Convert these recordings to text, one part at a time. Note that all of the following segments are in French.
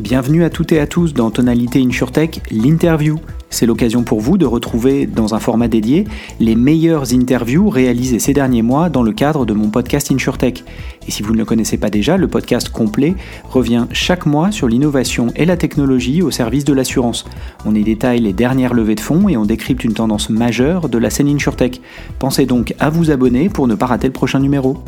Bienvenue à toutes et à tous dans Tonalité InsurTech, l'interview. C'est l'occasion pour vous de retrouver dans un format dédié les meilleures interviews réalisées ces derniers mois dans le cadre de mon podcast InsurTech. Et si vous ne le connaissez pas déjà, le podcast complet revient chaque mois sur l'innovation et la technologie au service de l'assurance. On y détaille les dernières levées de fonds et on décrypte une tendance majeure de la scène InsurTech. Pensez donc à vous abonner pour ne pas rater le prochain numéro.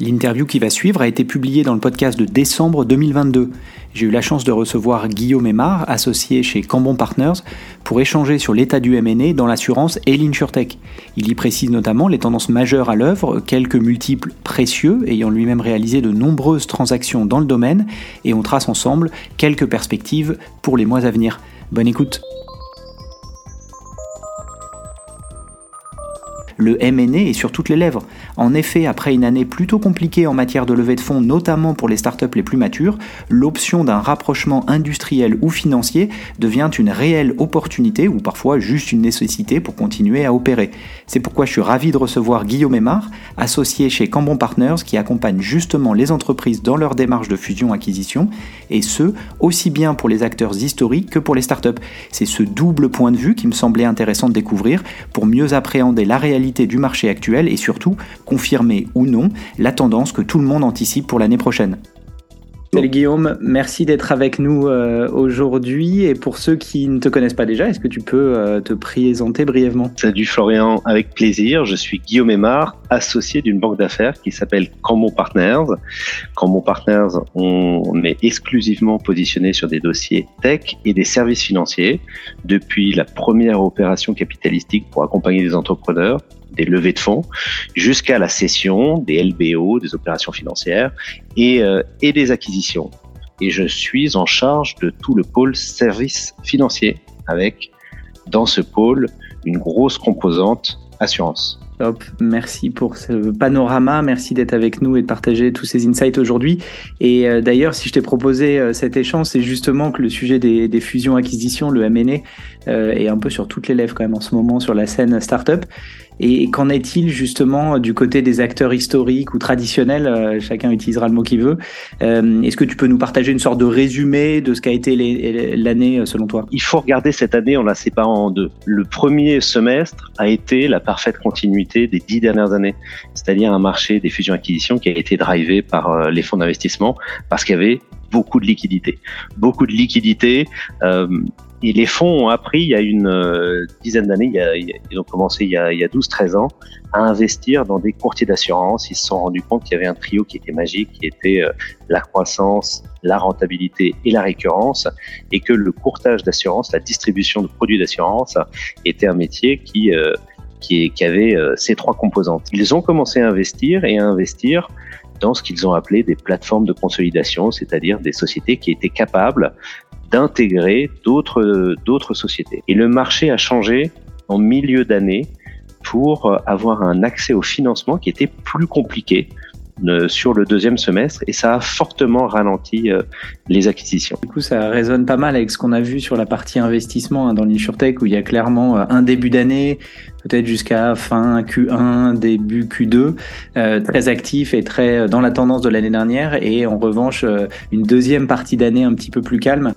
L'interview qui va suivre a été publiée dans le podcast de décembre 2022. J'ai eu la chance de recevoir Guillaume Aymar, associé chez Cambon Partners, pour échanger sur l'état du MNE dans l'assurance et l'insurtech. Il y précise notamment les tendances majeures à l'œuvre, quelques multiples précieux, ayant lui-même réalisé de nombreuses transactions dans le domaine, et on trace ensemble quelques perspectives pour les mois à venir. Bonne écoute! Le MNE est sur toutes les lèvres. En effet, après une année plutôt compliquée en matière de levée de fonds, notamment pour les startups les plus matures, l'option d'un rapprochement industriel ou financier devient une réelle opportunité ou parfois juste une nécessité pour continuer à opérer. C'est pourquoi je suis ravi de recevoir Guillaume Aymar, associé chez Cambon Partners qui accompagne justement les entreprises dans leur démarche de fusion-acquisition, et ce, aussi bien pour les acteurs historiques que pour les startups. C'est ce double point de vue qui me semblait intéressant de découvrir pour mieux appréhender la réalité du marché actuel et surtout confirmer ou non la tendance que tout le monde anticipe pour l'année prochaine. Salut Guillaume, merci d'être avec nous euh, aujourd'hui. Et pour ceux qui ne te connaissent pas déjà, est-ce que tu peux euh, te présenter brièvement? Salut Florian, avec plaisir. Je suis Guillaume Aymar, associé d'une banque d'affaires qui s'appelle Cambon Partners. Cambon Partners, on est exclusivement positionné sur des dossiers tech et des services financiers depuis la première opération capitalistique pour accompagner des entrepreneurs des levées de fonds, jusqu'à la cession des LBO, des opérations financières et, euh, et des acquisitions. Et je suis en charge de tout le pôle service financier avec, dans ce pôle, une grosse composante assurance. Top, merci pour ce panorama, merci d'être avec nous et de partager tous ces insights aujourd'hui. Et euh, d'ailleurs, si je t'ai proposé euh, cet échange, c'est justement que le sujet des, fusions-acquisitions, le M&A, euh, est un peu sur toutes les lèvres quand même en ce moment sur la scène startup. Et qu'en est-il justement du côté des acteurs historiques ou traditionnels euh, Chacun utilisera le mot qu'il veut. Euh, est-ce que tu peux nous partager une sorte de résumé de ce qu'a été l'année euh, selon toi? Il faut regarder cette année en la séparant en deux. Le premier semestre a été la parfaite continuité des dix dernières années, c'est-à-dire un marché des fusions-acquisitions qui a été drivé par les fonds d'investissement parce qu'il y avait beaucoup de liquidités. Beaucoup de liquidités. Euh, et les fonds ont appris il y a une euh, dizaine d'années, ils ont commencé il y a, a 12-13 ans, à investir dans des courtiers d'assurance. Ils se sont rendus compte qu'il y avait un trio qui était magique, qui était euh, la croissance, la rentabilité et la récurrence, et que le courtage d'assurance, la distribution de produits d'assurance, était un métier qui, euh, qui, avait ces trois composantes. Ils ont commencé à investir et à investir dans ce qu'ils ont appelé des plateformes de consolidation, c'est-à-dire des sociétés qui étaient capables d'intégrer d'autres d'autres sociétés. Et le marché a changé en milieu d'année pour euh, avoir un accès au financement qui était plus compliqué euh, sur le deuxième semestre et ça a fortement ralenti euh, les acquisitions. Du coup, ça résonne pas mal avec ce qu'on a vu sur la partie investissement hein, dans l'insurtech où il y a clairement un début d'année, peut-être jusqu'à fin Q1, début Q2, très actif et très dans la tendance de l'année dernière et en revanche une deuxième partie d'année un petit peu plus calme.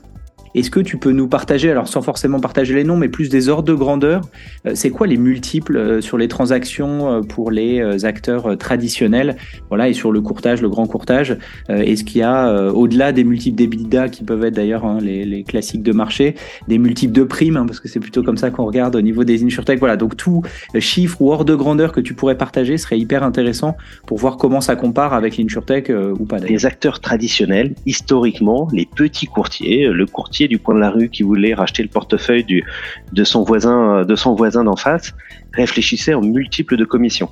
Est-ce que tu peux nous partager, alors sans forcément partager les noms, mais plus des ordres de grandeur, euh, c'est quoi les multiples euh, sur les transactions euh, pour les acteurs traditionnels, voilà, et sur le courtage, le grand courtage Est-ce qu'il y a, au-delà des multiples d'EBITDA qui peuvent être d'ailleurs hein, les, classiques de marché, des multiples de primes, hein, parce que c'est plutôt comme ça qu'on regarde au niveau des insurtech. Voilà, donc tout chiffre ou ordre de grandeur que tu pourrais partager serait hyper intéressant pour voir comment ça compare avec l'insurtech ou pas. Les acteurs traditionnels, historiquement, les petits courtiers, le courtier du coin de la rue qui voulait racheter le portefeuille de son voisin, de son voisin d'en face, réfléchissait en multiples de commissions.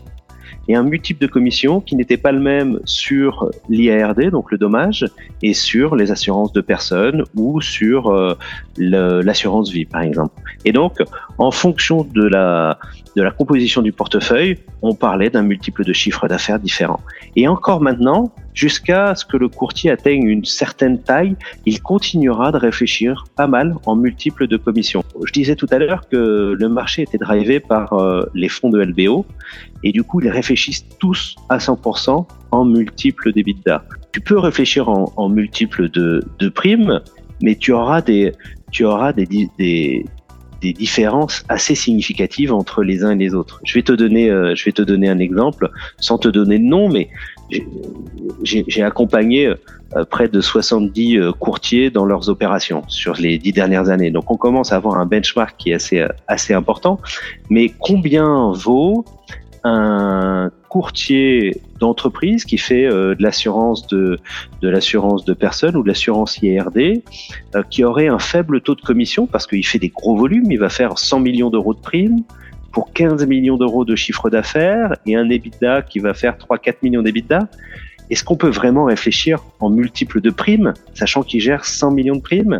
Et un multiple de commissions qui n'était pas le même sur l'IARD, donc le dommage, et sur les assurances de personnes ou sur euh, l'assurance vie, par exemple. Et donc, en fonction de la, de la composition du portefeuille, on parlait d'un multiple de chiffres d'affaires différents. Et encore maintenant, jusqu'à ce que le courtier atteigne une certaine taille, il continuera de réfléchir pas mal en multiples de commissions. Je disais tout à l'heure que le marché était drivé par euh, les fonds de LBO et du coup ils réfléchissent tous à 100% en multiples d'EBITDA. Tu peux réfléchir en, multiples de, de primes, mais tu auras des, tu auras des, des, des différences assez significatives entre les uns et les autres. Je vais te donner, euh, je vais te donner un exemple, sans te donner de nom, mais j'ai accompagné euh, près de 70 euh, courtiers dans leurs opérations sur les dix dernières années. Donc on commence à avoir un benchmark qui est assez, euh, assez important. Mais combien vaut un courtier d'entreprise qui fait de l'assurance de, de l'assurance de personnes ou de l'assurance IRD qui aurait un faible taux de commission parce qu'il fait des gros volumes, il va faire 100 millions d'euros de primes, pour 15 millions d'euros de chiffre d'affaires et un EBITDA qui va faire 3-4 millions d'EBITDA, est-ce qu'on peut vraiment réfléchir en multiples de primes, sachant qu'il gère 100 millions de primes?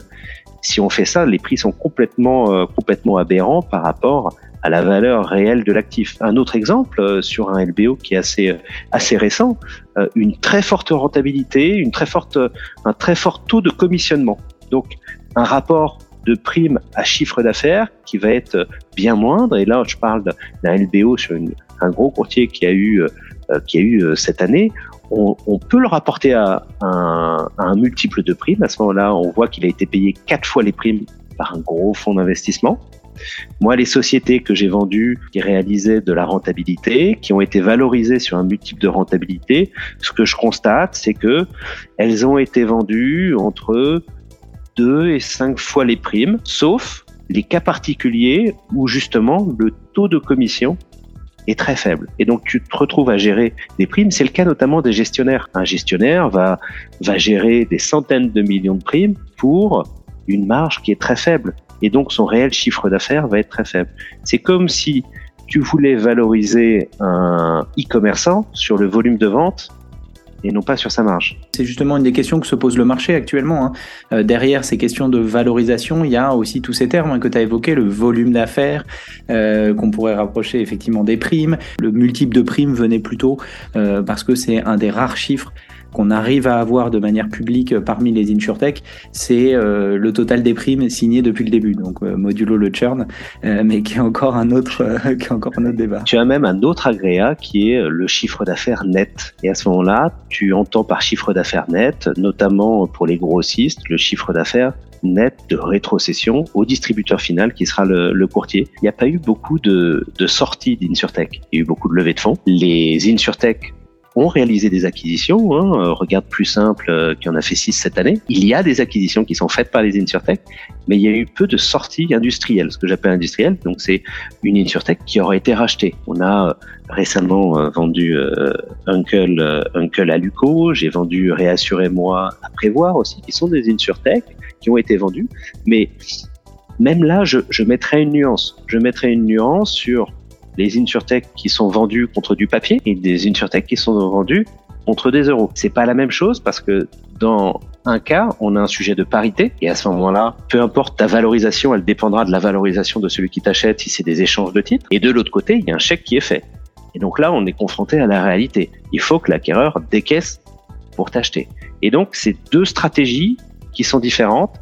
Si on fait ça, les prix sont complètement, euh, complètement aberrants par rapport à la valeur réelle de l'actif. Un autre exemple euh, sur un LBO qui est assez, assez récent, euh, une très forte rentabilité, une très forte, un très fort taux de commissionnement. Donc, un rapport de primes à chiffre d'affaires qui va être bien moindre. Et là, je parle d'un LBO sur un gros courtier qui a eu, euh, qui a eu euh, cette année. On, peut le rapporter à un, un, multiple de primes. À ce moment-là, on voit qu'il a été payé quatre fois les primes par un gros fonds d'investissement. Moi, les sociétés que j'ai vendues qui réalisaient de la rentabilité, qui ont été valorisées sur un multiple de rentabilité, ce que je constate, c'est que elles ont été vendues entre 2 et 5 fois les primes, sauf les cas particuliers où justement le taux de commission est très faible. Et donc tu te retrouves à gérer des primes. C'est le cas notamment des gestionnaires. Un gestionnaire va, va gérer des centaines de millions de primes pour une marge qui est très faible. Et donc son réel chiffre d'affaires va être très faible. C'est comme si tu voulais valoriser un e-commerçant sur le volume de vente et non pas sur sa marge. C'est justement une des questions que se pose le marché actuellement. Hein. Euh, derrière ces questions de valorisation, il y a aussi tous ces termes hein, que tu as évoqués, le volume d'affaires, euh, qu'on pourrait rapprocher effectivement des primes. Le multiple de primes venait plutôt euh, parce que c'est un des rares chiffres qu'on arrive à avoir de manière publique parmi les insurtech, c'est le total des primes signées depuis le début. Donc modulo le churn, mais qui est encore un autre, qui est encore un autre débat. Tu as même un autre agréat qui est le chiffre d'affaires net. Et à ce moment-là, tu entends par chiffre d'affaires net, notamment pour les grossistes, le chiffre d'affaires net de rétrocession au distributeur final qui sera le, courtier. Il n'y a pas eu beaucoup de, de sorties d'Insurtech. Il y a eu beaucoup de levées de fonds. Les Insurtech ont réalisé des acquisitions. Hein. Euh, regarde plus simple euh, qui en a fait six cette année. Il y a des acquisitions qui sont faites par les insurtech, mais il y a eu peu de sorties industrielles, ce que j'appelle industrielles. Donc c'est une insurtech qui aurait été rachetée. On a euh, récemment vendu Uncle, Uncle à Luco, j'ai vendu Réassurez-moi à Prévoir aussi, qui sont des insurtech qui ont été vendus. Mais même là, je, je mettrais une nuance. Je mettrais une nuance sur les insurtech qui sont vendus contre du papier et des insurtech qui sont vendus contre des euros. C'est pas la même chose parce que dans un cas, on a un sujet de parité et à ce moment-là, peu importe ta valorisation, elle dépendra de la valorisation de celui qui t'achète si c'est des échanges de titres. Et de l'autre côté, il y a un chèque qui est fait. Et donc là, on est confronté à la réalité. Il faut que l'acquéreur décaisse pour t'acheter. Et donc, c'est deux stratégies qui sont différentes,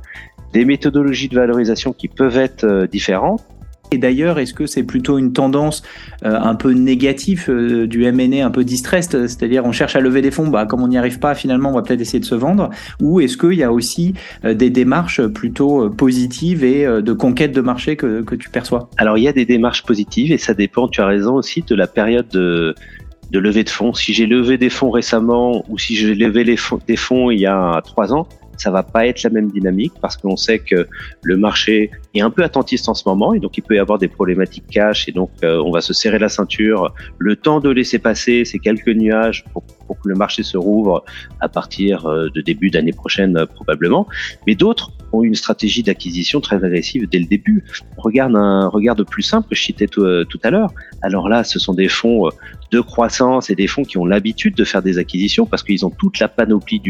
des méthodologies de valorisation qui peuvent être euh, différentes, et d'ailleurs, est-ce que c'est plutôt une tendance euh, un peu négative euh, du M&A, un peu distressed, c'est-à-dire on cherche à lever des fonds, bah, comme on n'y arrive pas, finalement, on va peut-être essayer de se vendre, ou est-ce qu'il y a aussi euh, des démarches plutôt positives et de conquête de marché que, tu perçois? Alors, il y a des démarches positives et ça dépend, tu as raison aussi, de la période de, de levée de fonds. Si j'ai levé des fonds récemment ou si j'ai levé des fonds il y a trois ans, ça va pas être la même dynamique parce qu'on sait que le marché est un peu attentiste en ce moment et donc il peut y avoir des problématiques cash et donc euh, on va se serrer la ceinture. Le temps de laisser passer ces quelques nuages pour, pour que le marché se rouvre à partir euh, de début d'année prochaine euh, probablement. Mais d'autres ont une stratégie d'acquisition très agressive dès le début. Regarde un regarde plus simple je citais tout, tout à l'heure. Alors là ce sont des fonds de croissance et des fonds qui ont l'habitude de faire des acquisitions parce qu'ils ont toute la panoplie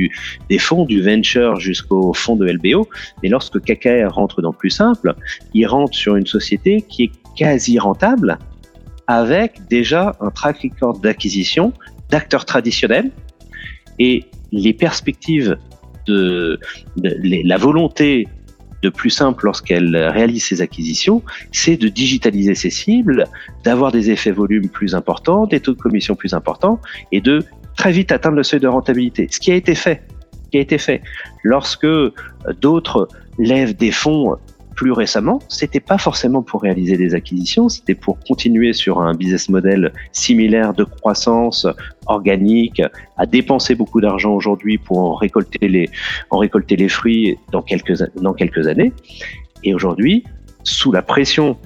des fonds du venture jusqu'au fonds de LBO. Mais lorsque KKR rentre dans plus simple, il rentre sur une société qui est quasi rentable avec déjà un track record d'acquisition d'acteurs traditionnels Et les perspectives de, la volonté de plus simple lorsqu'elle réalise ses acquisitions, c'est de digitaliser ses cibles, d'avoir des effets volume plus importants, des taux de commission plus importants et de très vite atteindre le seuil de rentabilité. Ce qui a été fait, qui a été fait lorsque d'autres lèvent des fonds plus récemment, c'était pas forcément pour réaliser des acquisitions, c'était pour continuer sur un business model similaire de croissance organique, à dépenser beaucoup d'argent aujourd'hui pour en récolter les, en récolter les fruits dans quelques, dans quelques années. Et aujourd'hui, sous la pression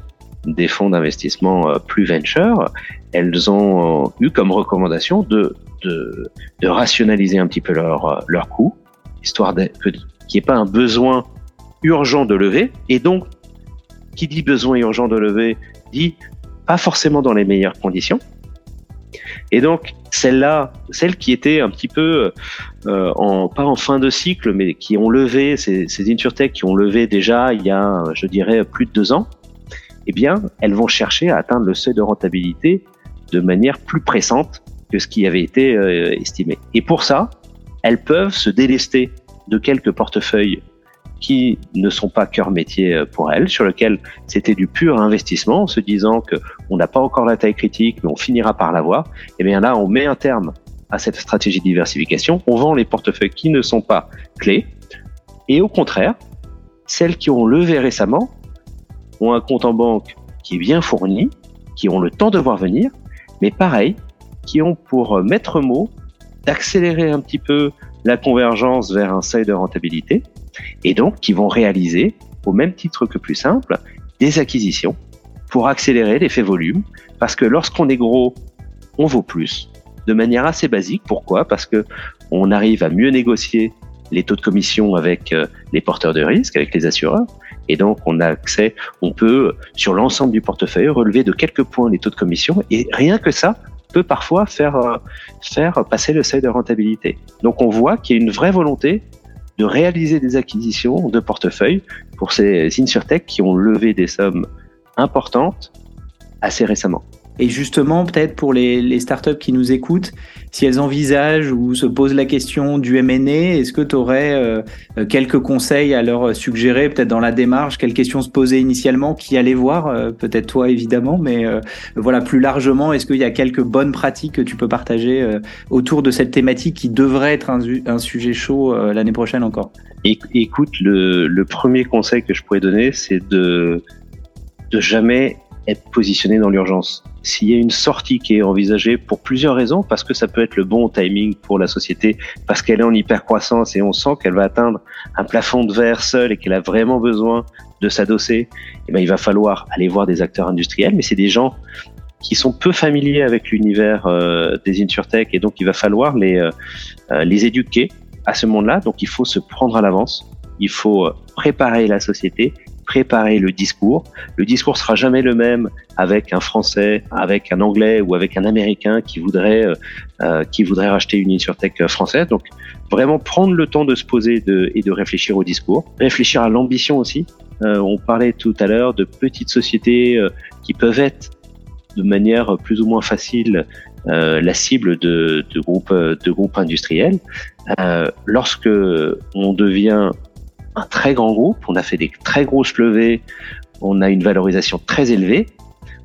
des fonds d'investissement euh, plus venture, elles ont euh, eu comme recommandation de, de, rationaliser un petit peu leurs leur coûts, histoire qu'il n'y ait pas un besoin urgent de lever. Et donc, qui dit besoin urgent de lever, dit pas forcément dans les meilleures conditions. Et donc, celle-là, celles qui étaient un petit peu, euh, pas en fin de cycle, mais qui ont levé, ces, ces InsurTech qui ont levé déjà il y a, je dirais, plus de deux ans, eh bien, elles vont chercher à atteindre le seuil de rentabilité de manière plus pressante que ce qui avait été euh, estimé. Et pour ça, elles peuvent se délester de quelques portefeuilles qui ne sont pas cœur métier euh, pour elles, sur lequel c'était du pur investissement, en se disant que on n'a pas encore la taille critique, mais on finira par l'avoir. Et eh bien là, on met un terme à cette stratégie de diversification. On vend les portefeuilles qui ne sont pas clés, et au contraire, celles qui ont levé récemment ont un compte en banque qui est bien fourni, qui ont le temps de voir venir, mais pareil, qui ont pour maître mot d'accélérer un petit peu la convergence vers un seuil de rentabilité et donc qui vont réaliser, au même titre que plus simple, des acquisitions pour accélérer l'effet volume, parce que lorsqu'on est gros, on vaut plus, de manière assez basique. Pourquoi? Parce que on arrive à mieux négocier les taux de commission avec euh, les porteurs de risque, avec les assureurs, et donc on a accès, on peut sur l'ensemble du portefeuille relever de quelques points les taux de commission, et rien que ça peut parfois faire euh, faire passer le seuil de rentabilité. Donc on voit qu'il y a une vraie volonté de réaliser des acquisitions de portefeuille pour ces insurtech qui ont levé des sommes importantes assez récemment. Et justement, peut-être pour les, startups qui nous écoutent, si elles envisagent ou se posent la question du M&A, est-ce que tu aurais euh, quelques conseils à leur suggérer, peut-être dans la démarche, quelles questions se poser initialement, qui aller voir, euh, peut-être toi évidemment, mais euh, voilà plus largement, est-ce qu'il y a quelques bonnes pratiques que tu peux partager autour de cette thématique qui devrait être un, un sujet chaud l'année prochaine encore? Écoute, le, le premier conseil que je pourrais donner, c'est de de jamais être positionné dans l'urgence. S'il y a une sortie qui est envisagée pour plusieurs raisons, parce que ça peut être le bon timing pour la société, parce qu'elle est en hypercroissance et on sent qu'elle va atteindre un plafond de verre seul et qu'elle a vraiment besoin de s'adosser, eh ben, il va falloir aller voir des acteurs industriels, mais c'est des gens qui sont peu familiers avec l'univers euh, des insurtech et donc il va falloir les, euh, euh, les éduquer à ce monde-là. Donc il faut se prendre à l'avance, il faut préparer la société préparer le discours. Le discours sera jamais le même avec un Français, avec un Anglais ou avec un Américain qui voudrait euh, euh qui voudrait racheter une insurtech française. Donc vraiment prendre le temps de se poser de, et de réfléchir au discours, réfléchir à l'ambition aussi. Euh, on parlait tout à l'heure de petites sociétés euh, qui peuvent être de manière plus ou moins facile euh, la cible de, de groupes de groupes industriels. Euh, lorsque on devient un très grand groupe, on a fait des très grosses levées, on a une valorisation très élevée,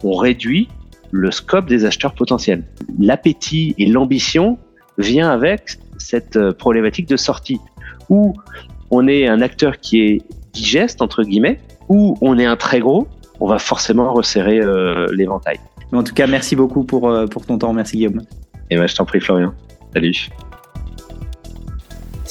on réduit le scope des acheteurs potentiels. L'appétit et l'ambition vient avec cette euh, problématique de sortie, où on est un acteur qui est digeste, entre guillemets, ou on est un très gros, on va forcément resserrer euh, l'éventail. En tout cas, merci beaucoup pour, euh, pour ton temps. Merci Guillaume. Et moi, je t'en prie Florian. Salut.